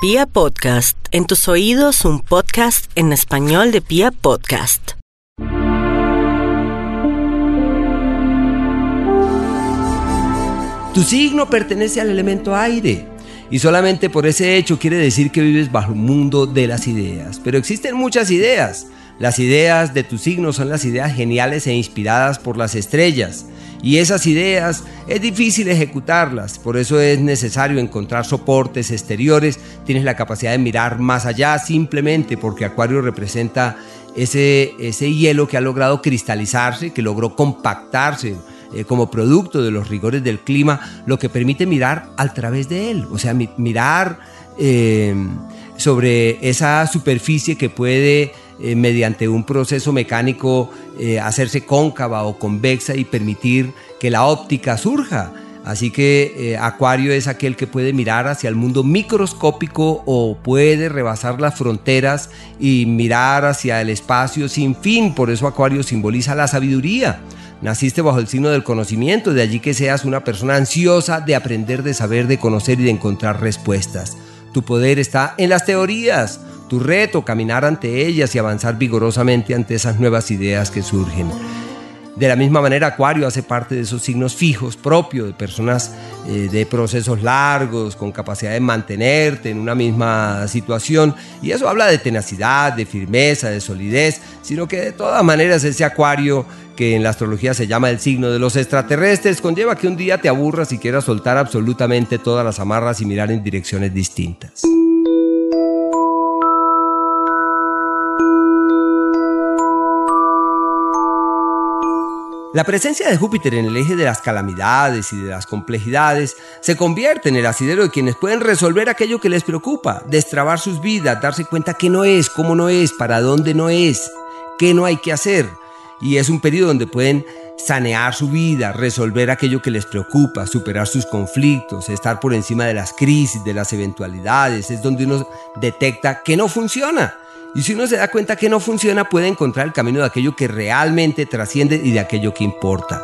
Pia Podcast, en tus oídos un podcast en español de Pia Podcast. Tu signo pertenece al elemento aire. Y solamente por ese hecho quiere decir que vives bajo un mundo de las ideas. Pero existen muchas ideas. Las ideas de tu signo son las ideas geniales e inspiradas por las estrellas. Y esas ideas es difícil ejecutarlas, por eso es necesario encontrar soportes exteriores, tienes la capacidad de mirar más allá simplemente porque Acuario representa ese, ese hielo que ha logrado cristalizarse, que logró compactarse eh, como producto de los rigores del clima, lo que permite mirar al través de él, o sea, mirar eh, sobre esa superficie que puede eh, mediante un proceso mecánico eh, hacerse cóncava o convexa y permitir que la óptica surja. Así que eh, Acuario es aquel que puede mirar hacia el mundo microscópico o puede rebasar las fronteras y mirar hacia el espacio sin fin. Por eso Acuario simboliza la sabiduría. Naciste bajo el signo del conocimiento, de allí que seas una persona ansiosa de aprender, de saber, de conocer y de encontrar respuestas. Tu poder está en las teorías, tu reto, caminar ante ellas y avanzar vigorosamente ante esas nuevas ideas que surgen. De la misma manera, Acuario hace parte de esos signos fijos propios de personas eh, de procesos largos, con capacidad de mantenerte en una misma situación. Y eso habla de tenacidad, de firmeza, de solidez, sino que de todas maneras ese Acuario que en la astrología se llama el signo de los extraterrestres, conlleva que un día te aburras y quieras soltar absolutamente todas las amarras y mirar en direcciones distintas. La presencia de Júpiter en el eje de las calamidades y de las complejidades se convierte en el asidero de quienes pueden resolver aquello que les preocupa, destrabar sus vidas, darse cuenta que no es, cómo no es, para dónde no es, qué no hay que hacer. Y es un periodo donde pueden sanear su vida, resolver aquello que les preocupa, superar sus conflictos, estar por encima de las crisis, de las eventualidades. Es donde uno detecta que no funciona y si uno se da cuenta que no funciona, puede encontrar el camino de aquello que realmente trasciende y de aquello que importa.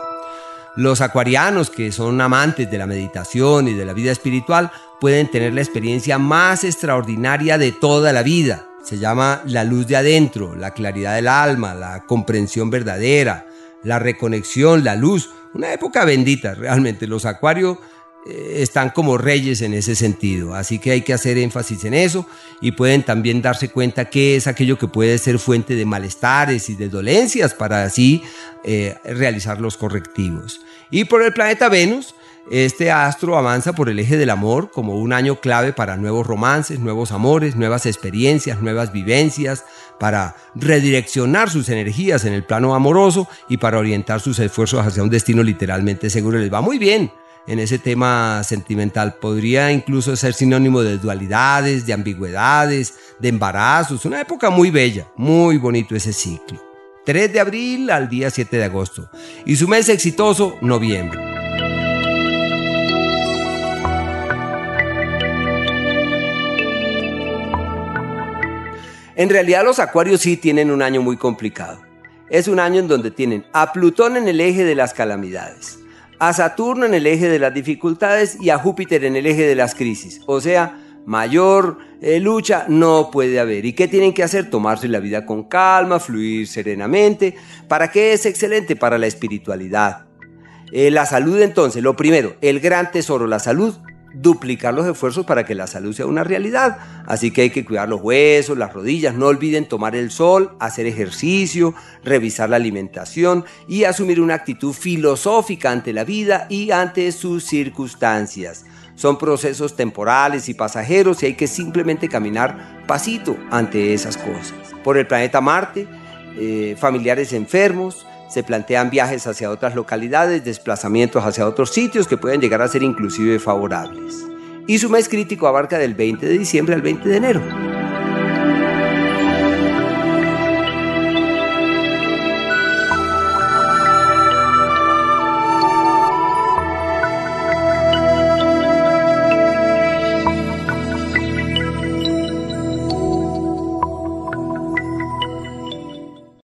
Los acuarianos, que son amantes de la meditación y de la vida espiritual, pueden tener la experiencia más extraordinaria de toda la vida. Se llama la luz de adentro, la claridad del alma, la comprensión verdadera, la reconexión, la luz. Una época bendita, realmente. Los acuarios eh, están como reyes en ese sentido. Así que hay que hacer énfasis en eso y pueden también darse cuenta que es aquello que puede ser fuente de malestares y de dolencias para así eh, realizar los correctivos. Y por el planeta Venus, este astro avanza por el eje del amor como un año clave para nuevos romances, nuevos amores, nuevas experiencias, nuevas vivencias, para redireccionar sus energías en el plano amoroso y para orientar sus esfuerzos hacia un destino literalmente seguro. Les va muy bien en ese tema sentimental. Podría incluso ser sinónimo de dualidades, de ambigüedades, de embarazos. Una época muy bella, muy bonito ese ciclo. 3 de abril al día 7 de agosto. Y su mes exitoso, noviembre. En realidad los acuarios sí tienen un año muy complicado. Es un año en donde tienen a Plutón en el eje de las calamidades a Saturno en el eje de las dificultades y a Júpiter en el eje de las crisis. O sea, mayor eh, lucha no puede haber. ¿Y qué tienen que hacer? Tomarse la vida con calma, fluir serenamente. ¿Para qué es excelente? Para la espiritualidad. Eh, la salud entonces, lo primero, el gran tesoro, la salud, duplicar los esfuerzos para que la salud sea una realidad. Así que hay que cuidar los huesos, las rodillas, no olviden tomar el sol, hacer ejercicio, revisar la alimentación y asumir una actitud filosófica ante la vida y ante sus circunstancias. Son procesos temporales y pasajeros y hay que simplemente caminar pasito ante esas cosas. Por el planeta Marte, eh, familiares enfermos, se plantean viajes hacia otras localidades, desplazamientos hacia otros sitios que pueden llegar a ser inclusive favorables. Y su mes crítico abarca del 20 de diciembre al 20 de enero.